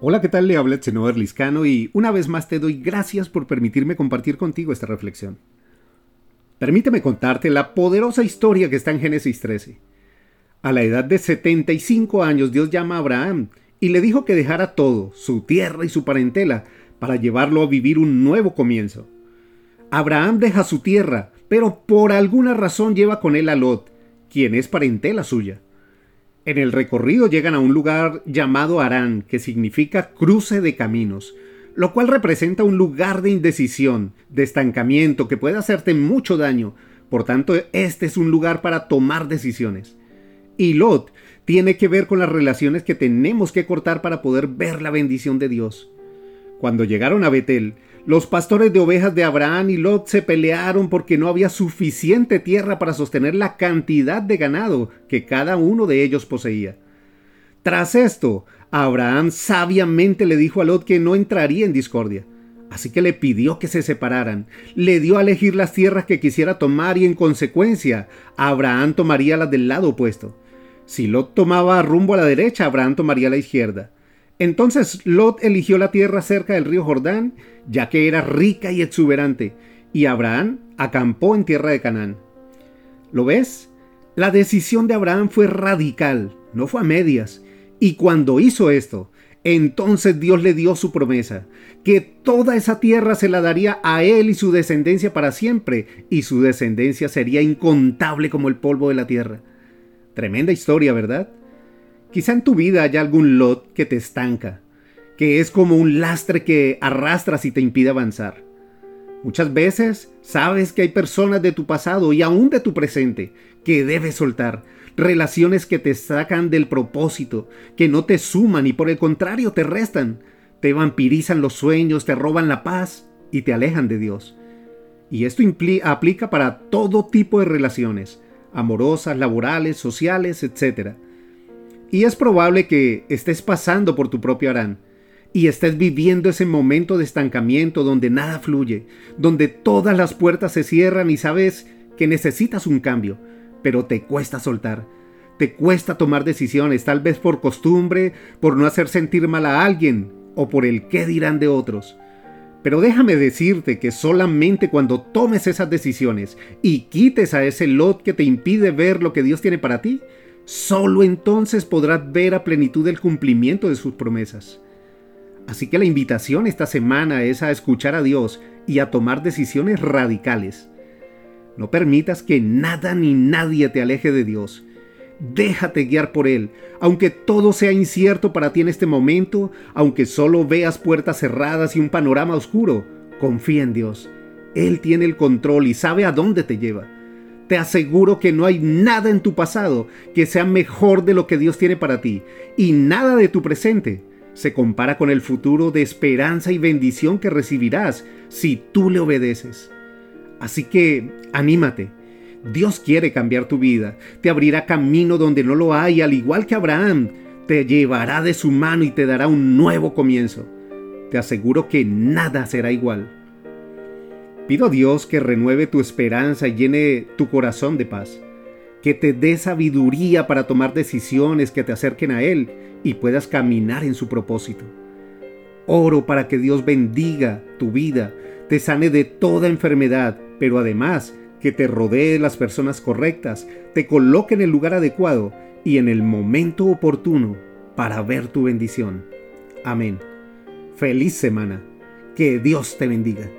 Hola, ¿qué tal? Le habla Tzenover Liscano y una vez más te doy gracias por permitirme compartir contigo esta reflexión. Permíteme contarte la poderosa historia que está en Génesis 13. A la edad de 75 años Dios llama a Abraham y le dijo que dejara todo, su tierra y su parentela, para llevarlo a vivir un nuevo comienzo. Abraham deja su tierra, pero por alguna razón lleva con él a Lot, quien es parentela suya. En el recorrido llegan a un lugar llamado Arán, que significa cruce de caminos, lo cual representa un lugar de indecisión, de estancamiento que puede hacerte mucho daño. Por tanto, este es un lugar para tomar decisiones. Y Lot tiene que ver con las relaciones que tenemos que cortar para poder ver la bendición de Dios. Cuando llegaron a Betel, los pastores de ovejas de Abraham y Lot se pelearon porque no había suficiente tierra para sostener la cantidad de ganado que cada uno de ellos poseía. Tras esto, Abraham sabiamente le dijo a Lot que no entraría en discordia. Así que le pidió que se separaran, le dio a elegir las tierras que quisiera tomar y en consecuencia Abraham tomaría las del lado opuesto. Si Lot tomaba rumbo a la derecha, Abraham tomaría la izquierda. Entonces Lot eligió la tierra cerca del río Jordán, ya que era rica y exuberante, y Abraham acampó en tierra de Canaán. ¿Lo ves? La decisión de Abraham fue radical, no fue a medias, y cuando hizo esto, entonces Dios le dio su promesa, que toda esa tierra se la daría a él y su descendencia para siempre, y su descendencia sería incontable como el polvo de la tierra. Tremenda historia, ¿verdad? Quizá en tu vida haya algún lot que te estanca, que es como un lastre que arrastras y te impide avanzar. Muchas veces sabes que hay personas de tu pasado y aún de tu presente que debes soltar, relaciones que te sacan del propósito, que no te suman y por el contrario te restan, te vampirizan los sueños, te roban la paz y te alejan de Dios. Y esto aplica para todo tipo de relaciones, amorosas, laborales, sociales, etc. Y es probable que estés pasando por tu propio Arán y estés viviendo ese momento de estancamiento donde nada fluye, donde todas las puertas se cierran y sabes que necesitas un cambio, pero te cuesta soltar. Te cuesta tomar decisiones, tal vez por costumbre, por no hacer sentir mal a alguien o por el qué dirán de otros. Pero déjame decirte que solamente cuando tomes esas decisiones y quites a ese lot que te impide ver lo que Dios tiene para ti, Solo entonces podrás ver a plenitud el cumplimiento de sus promesas. Así que la invitación esta semana es a escuchar a Dios y a tomar decisiones radicales. No permitas que nada ni nadie te aleje de Dios. Déjate guiar por Él, aunque todo sea incierto para ti en este momento, aunque solo veas puertas cerradas y un panorama oscuro, confía en Dios. Él tiene el control y sabe a dónde te lleva. Te aseguro que no hay nada en tu pasado que sea mejor de lo que Dios tiene para ti, y nada de tu presente se compara con el futuro de esperanza y bendición que recibirás si tú le obedeces. Así que anímate. Dios quiere cambiar tu vida, te abrirá camino donde no lo hay, al igual que Abraham, te llevará de su mano y te dará un nuevo comienzo. Te aseguro que nada será igual. Pido a Dios que renueve tu esperanza y llene tu corazón de paz, que te dé sabiduría para tomar decisiones que te acerquen a Él y puedas caminar en su propósito. Oro para que Dios bendiga tu vida, te sane de toda enfermedad, pero además que te rodee las personas correctas, te coloque en el lugar adecuado y en el momento oportuno para ver tu bendición. Amén. Feliz semana. Que Dios te bendiga.